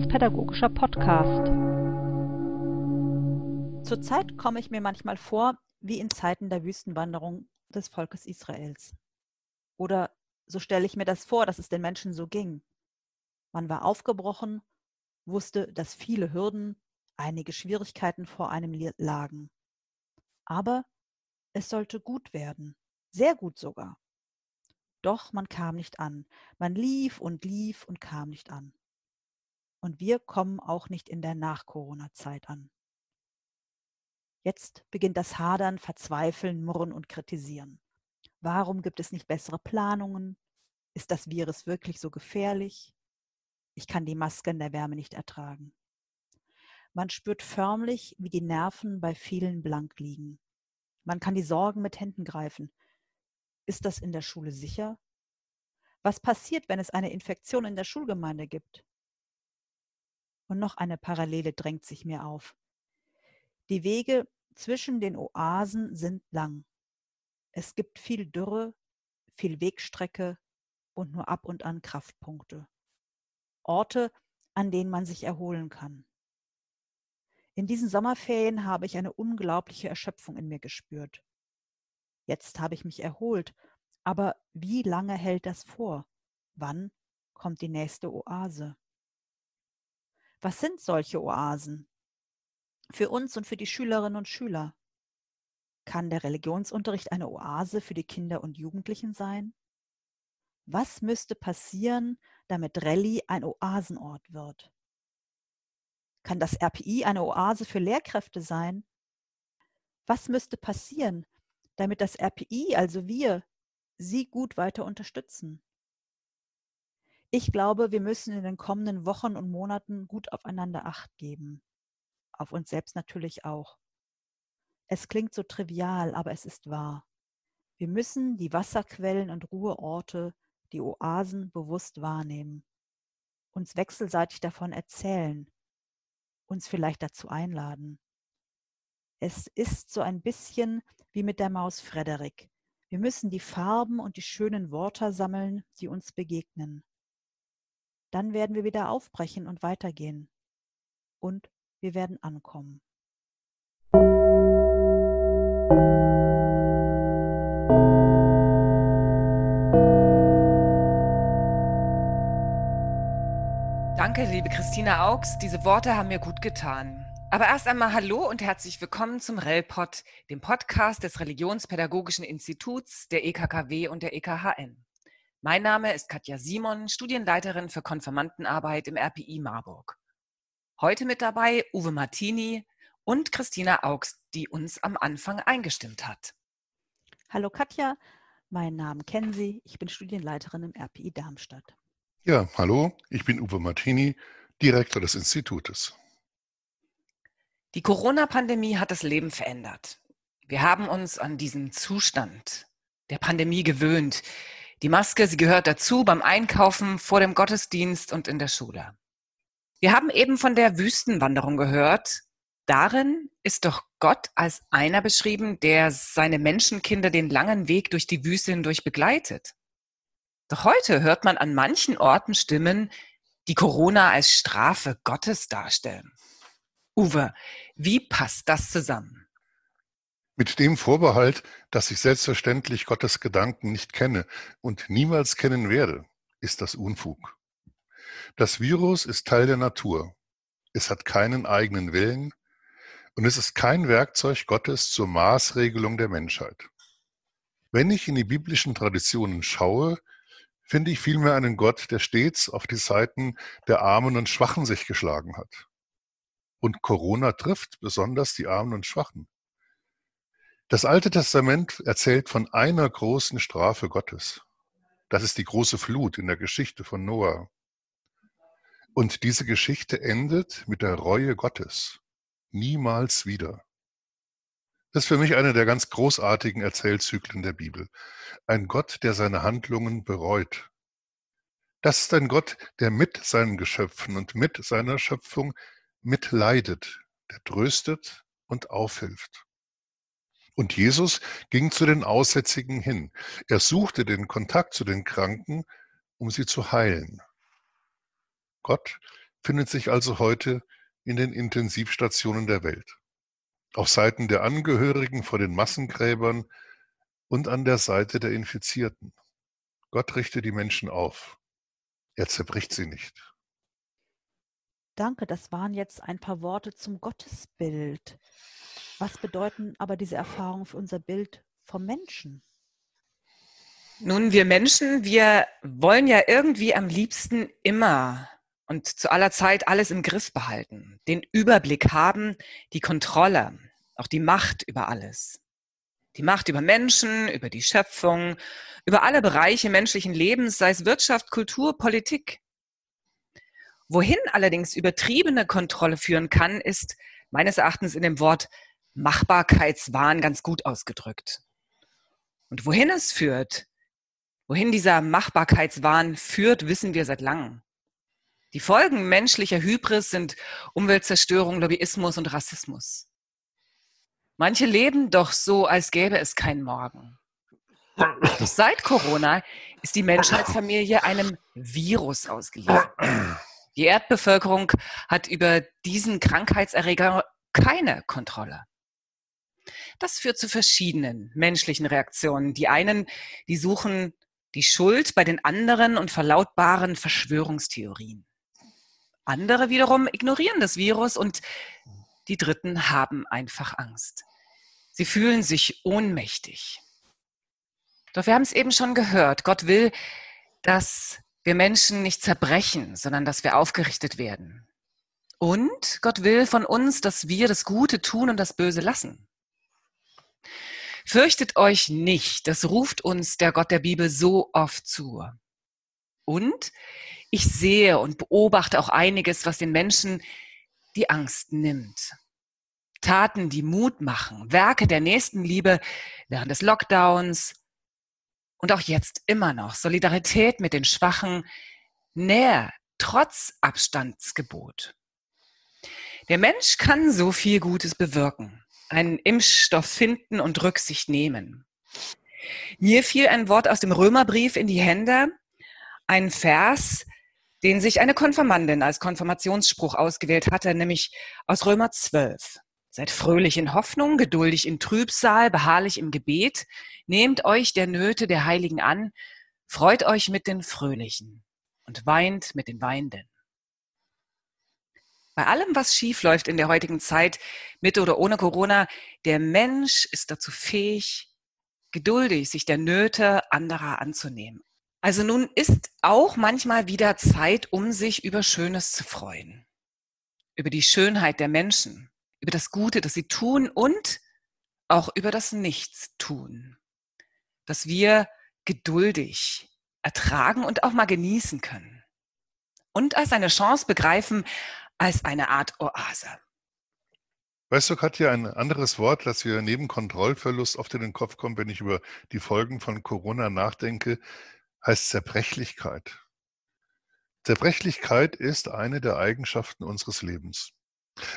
religionspädagogischer Podcast. Zurzeit komme ich mir manchmal vor wie in Zeiten der Wüstenwanderung des Volkes Israels. Oder so stelle ich mir das vor, dass es den Menschen so ging. Man war aufgebrochen, wusste, dass viele Hürden, einige Schwierigkeiten vor einem lagen. Aber es sollte gut werden, sehr gut sogar. Doch man kam nicht an. Man lief und lief und kam nicht an. Und wir kommen auch nicht in der Nach-Corona-Zeit an. Jetzt beginnt das Hadern, Verzweifeln, Murren und Kritisieren. Warum gibt es nicht bessere Planungen? Ist das Virus wirklich so gefährlich? Ich kann die Maske in der Wärme nicht ertragen. Man spürt förmlich, wie die Nerven bei vielen blank liegen. Man kann die Sorgen mit Händen greifen. Ist das in der Schule sicher? Was passiert, wenn es eine Infektion in der Schulgemeinde gibt? Und noch eine Parallele drängt sich mir auf. Die Wege zwischen den Oasen sind lang. Es gibt viel Dürre, viel Wegstrecke und nur ab und an Kraftpunkte. Orte, an denen man sich erholen kann. In diesen Sommerferien habe ich eine unglaubliche Erschöpfung in mir gespürt. Jetzt habe ich mich erholt, aber wie lange hält das vor? Wann kommt die nächste Oase? Was sind solche Oasen? Für uns und für die Schülerinnen und Schüler. Kann der Religionsunterricht eine Oase für die Kinder und Jugendlichen sein? Was müsste passieren, damit Rallye ein Oasenort wird? Kann das RPI eine Oase für Lehrkräfte sein? Was müsste passieren, damit das RPI, also wir, sie gut weiter unterstützen? Ich glaube, wir müssen in den kommenden Wochen und Monaten gut aufeinander acht geben. Auf uns selbst natürlich auch. Es klingt so trivial, aber es ist wahr. Wir müssen die Wasserquellen und Ruheorte, die Oasen bewusst wahrnehmen, uns wechselseitig davon erzählen, uns vielleicht dazu einladen. Es ist so ein bisschen wie mit der Maus Frederik. Wir müssen die Farben und die schönen Worte sammeln, die uns begegnen. Dann werden wir wieder aufbrechen und weitergehen. Und wir werden ankommen. Danke, liebe Christina Augs. Diese Worte haben mir gut getan. Aber erst einmal Hallo und herzlich willkommen zum RELPOD, dem Podcast des Religionspädagogischen Instituts der EKKW und der EKHN. Mein Name ist Katja Simon, Studienleiterin für Konfirmandenarbeit im RPI Marburg. Heute mit dabei Uwe Martini und Christina Augst, die uns am Anfang eingestimmt hat. Hallo Katja, meinen Namen kennen Sie, ich bin Studienleiterin im RPI Darmstadt. Ja, hallo, ich bin Uwe Martini, Direktor des Institutes. Die Corona-Pandemie hat das Leben verändert. Wir haben uns an diesen Zustand der Pandemie gewöhnt, die Maske, sie gehört dazu beim Einkaufen, vor dem Gottesdienst und in der Schule. Wir haben eben von der Wüstenwanderung gehört. Darin ist doch Gott als einer beschrieben, der seine Menschenkinder den langen Weg durch die Wüste hindurch begleitet. Doch heute hört man an manchen Orten Stimmen, die Corona als Strafe Gottes darstellen. Uwe, wie passt das zusammen? Mit dem Vorbehalt, dass ich selbstverständlich Gottes Gedanken nicht kenne und niemals kennen werde, ist das Unfug. Das Virus ist Teil der Natur. Es hat keinen eigenen Willen und es ist kein Werkzeug Gottes zur Maßregelung der Menschheit. Wenn ich in die biblischen Traditionen schaue, finde ich vielmehr einen Gott, der stets auf die Seiten der Armen und Schwachen sich geschlagen hat. Und Corona trifft besonders die Armen und Schwachen. Das Alte Testament erzählt von einer großen Strafe Gottes. Das ist die große Flut in der Geschichte von Noah. Und diese Geschichte endet mit der Reue Gottes. Niemals wieder. Das ist für mich eine der ganz großartigen Erzählzyklen der Bibel. Ein Gott, der seine Handlungen bereut. Das ist ein Gott, der mit seinen Geschöpfen und mit seiner Schöpfung mitleidet, der tröstet und aufhilft. Und Jesus ging zu den Aussätzigen hin. Er suchte den Kontakt zu den Kranken, um sie zu heilen. Gott findet sich also heute in den Intensivstationen der Welt. Auf Seiten der Angehörigen vor den Massengräbern und an der Seite der Infizierten. Gott richtet die Menschen auf. Er zerbricht sie nicht. Danke, das waren jetzt ein paar Worte zum Gottesbild. Was bedeuten aber diese Erfahrungen für unser Bild vom Menschen? Nun, wir Menschen, wir wollen ja irgendwie am liebsten immer und zu aller Zeit alles im Griff behalten, den Überblick haben, die Kontrolle, auch die Macht über alles. Die Macht über Menschen, über die Schöpfung, über alle Bereiche menschlichen Lebens, sei es Wirtschaft, Kultur, Politik. Wohin allerdings übertriebene Kontrolle führen kann, ist meines Erachtens in dem Wort Machbarkeitswahn ganz gut ausgedrückt. Und wohin es führt, wohin dieser Machbarkeitswahn führt, wissen wir seit langem. Die Folgen menschlicher Hybris sind Umweltzerstörung, Lobbyismus und Rassismus. Manche leben doch so, als gäbe es keinen Morgen. Doch seit Corona ist die Menschheitsfamilie einem Virus ausgeliefert. Die Erdbevölkerung hat über diesen Krankheitserreger keine Kontrolle. Das führt zu verschiedenen menschlichen Reaktionen. Die einen, die suchen die Schuld bei den anderen und verlautbaren Verschwörungstheorien. Andere wiederum ignorieren das Virus und die Dritten haben einfach Angst. Sie fühlen sich ohnmächtig. Doch wir haben es eben schon gehört. Gott will, dass wir Menschen nicht zerbrechen, sondern dass wir aufgerichtet werden. Und Gott will von uns, dass wir das Gute tun und das Böse lassen. Fürchtet euch nicht, das ruft uns der Gott der Bibel so oft zu. Und ich sehe und beobachte auch einiges, was den Menschen die Angst nimmt. Taten, die Mut machen, Werke der Nächstenliebe während des Lockdowns und auch jetzt immer noch Solidarität mit den Schwachen, Nähe trotz Abstandsgebot. Der Mensch kann so viel Gutes bewirken einen Impfstoff finden und Rücksicht nehmen. Mir fiel ein Wort aus dem Römerbrief in die Hände, ein Vers, den sich eine Konfirmandin als Konfirmationsspruch ausgewählt hatte, nämlich aus Römer 12. Seid fröhlich in Hoffnung, geduldig in Trübsal, beharrlich im Gebet, nehmt euch der Nöte der Heiligen an, freut euch mit den Fröhlichen und weint mit den Weinenden. Bei allem, was schief läuft in der heutigen Zeit, mit oder ohne Corona, der Mensch ist dazu fähig, geduldig sich der Nöte anderer anzunehmen. Also nun ist auch manchmal wieder Zeit, um sich über Schönes zu freuen. Über die Schönheit der Menschen, über das Gute, das sie tun und auch über das Nichtstun. Dass wir geduldig ertragen und auch mal genießen können. Und als eine Chance begreifen, als eine Art Oase. Weißt du, Katja, ein anderes Wort, das mir neben Kontrollverlust oft in den Kopf kommt, wenn ich über die Folgen von Corona nachdenke, heißt Zerbrechlichkeit. Zerbrechlichkeit ist eine der Eigenschaften unseres Lebens.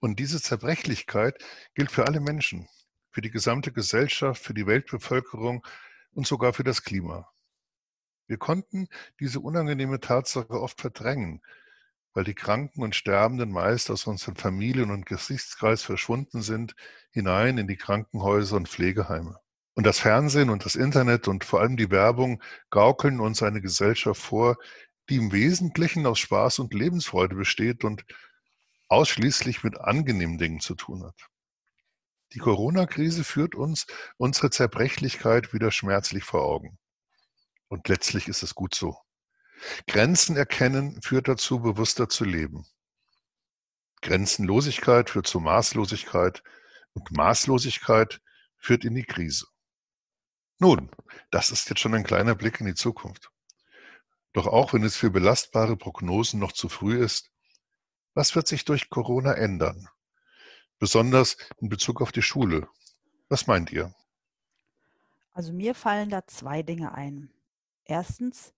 Und diese Zerbrechlichkeit gilt für alle Menschen, für die gesamte Gesellschaft, für die Weltbevölkerung und sogar für das Klima. Wir konnten diese unangenehme Tatsache oft verdrängen, weil die Kranken und Sterbenden meist aus unseren Familien und Gesichtskreis verschwunden sind, hinein in die Krankenhäuser und Pflegeheime. Und das Fernsehen und das Internet und vor allem die Werbung gaukeln uns eine Gesellschaft vor, die im Wesentlichen aus Spaß und Lebensfreude besteht und ausschließlich mit angenehmen Dingen zu tun hat. Die Corona-Krise führt uns unsere Zerbrechlichkeit wieder schmerzlich vor Augen. Und letztlich ist es gut so. Grenzen erkennen führt dazu, bewusster zu leben. Grenzenlosigkeit führt zu Maßlosigkeit und Maßlosigkeit führt in die Krise. Nun, das ist jetzt schon ein kleiner Blick in die Zukunft. Doch auch wenn es für belastbare Prognosen noch zu früh ist, was wird sich durch Corona ändern? Besonders in Bezug auf die Schule. Was meint ihr? Also mir fallen da zwei Dinge ein. Erstens,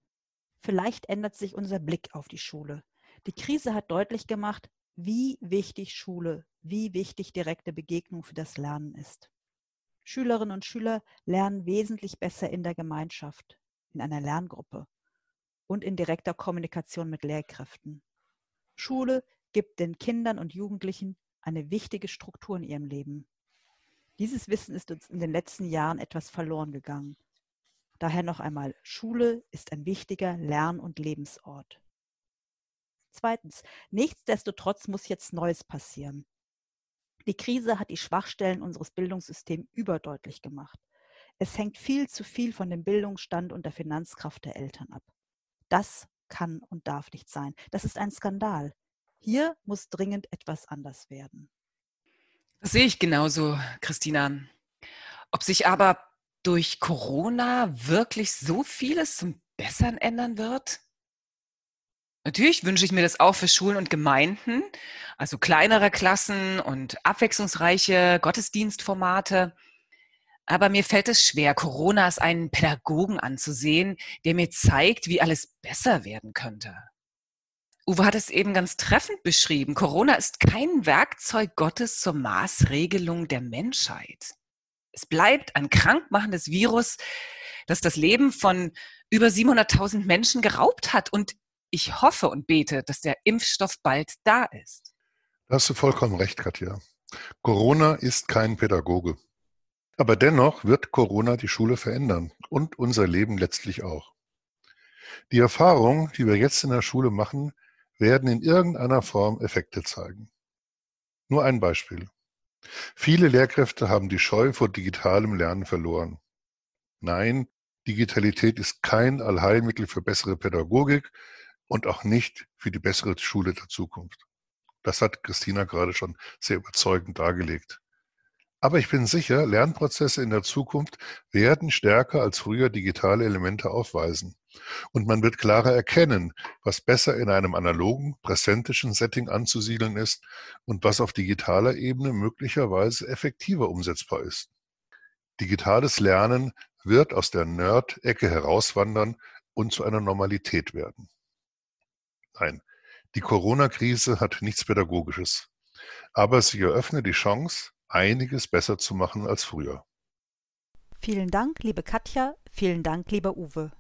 Vielleicht ändert sich unser Blick auf die Schule. Die Krise hat deutlich gemacht, wie wichtig Schule, wie wichtig direkte Begegnung für das Lernen ist. Schülerinnen und Schüler lernen wesentlich besser in der Gemeinschaft, in einer Lerngruppe und in direkter Kommunikation mit Lehrkräften. Schule gibt den Kindern und Jugendlichen eine wichtige Struktur in ihrem Leben. Dieses Wissen ist uns in den letzten Jahren etwas verloren gegangen. Daher noch einmal, Schule ist ein wichtiger Lern- und Lebensort. Zweitens, nichtsdestotrotz muss jetzt Neues passieren. Die Krise hat die Schwachstellen unseres Bildungssystems überdeutlich gemacht. Es hängt viel zu viel von dem Bildungsstand und der Finanzkraft der Eltern ab. Das kann und darf nicht sein. Das ist ein Skandal. Hier muss dringend etwas anders werden. Das sehe ich genauso, Christina. Ob sich aber durch Corona wirklich so vieles zum Besseren ändern wird? Natürlich wünsche ich mir das auch für Schulen und Gemeinden, also kleinere Klassen und abwechslungsreiche Gottesdienstformate. Aber mir fällt es schwer, Corona als einen Pädagogen anzusehen, der mir zeigt, wie alles besser werden könnte. Uwe hat es eben ganz treffend beschrieben. Corona ist kein Werkzeug Gottes zur Maßregelung der Menschheit. Es bleibt ein krankmachendes Virus, das das Leben von über 700.000 Menschen geraubt hat und ich hoffe und bete, dass der Impfstoff bald da ist. Da hast du vollkommen recht, Katja. Corona ist kein Pädagoge. Aber dennoch wird Corona die Schule verändern und unser Leben letztlich auch. Die Erfahrungen, die wir jetzt in der Schule machen, werden in irgendeiner Form Effekte zeigen. Nur ein Beispiel. Viele Lehrkräfte haben die Scheu vor digitalem Lernen verloren. Nein, Digitalität ist kein Allheilmittel für bessere Pädagogik, und auch nicht für die bessere Schule der Zukunft. Das hat Christina gerade schon sehr überzeugend dargelegt. Aber ich bin sicher, Lernprozesse in der Zukunft werden stärker als früher digitale Elemente aufweisen. Und man wird klarer erkennen, was besser in einem analogen, präsentischen Setting anzusiedeln ist und was auf digitaler Ebene möglicherweise effektiver umsetzbar ist. Digitales Lernen wird aus der Nerd-Ecke herauswandern und zu einer Normalität werden. Nein, die Corona-Krise hat nichts Pädagogisches. Aber sie eröffnet die Chance, einiges besser zu machen als früher. Vielen Dank, liebe Katja, vielen Dank, lieber Uwe.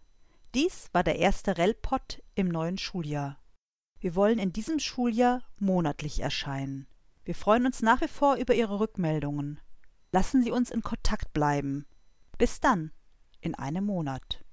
Dies war der erste RELPOD im neuen Schuljahr. Wir wollen in diesem Schuljahr monatlich erscheinen. Wir freuen uns nach wie vor über Ihre Rückmeldungen. Lassen Sie uns in Kontakt bleiben. Bis dann, in einem Monat.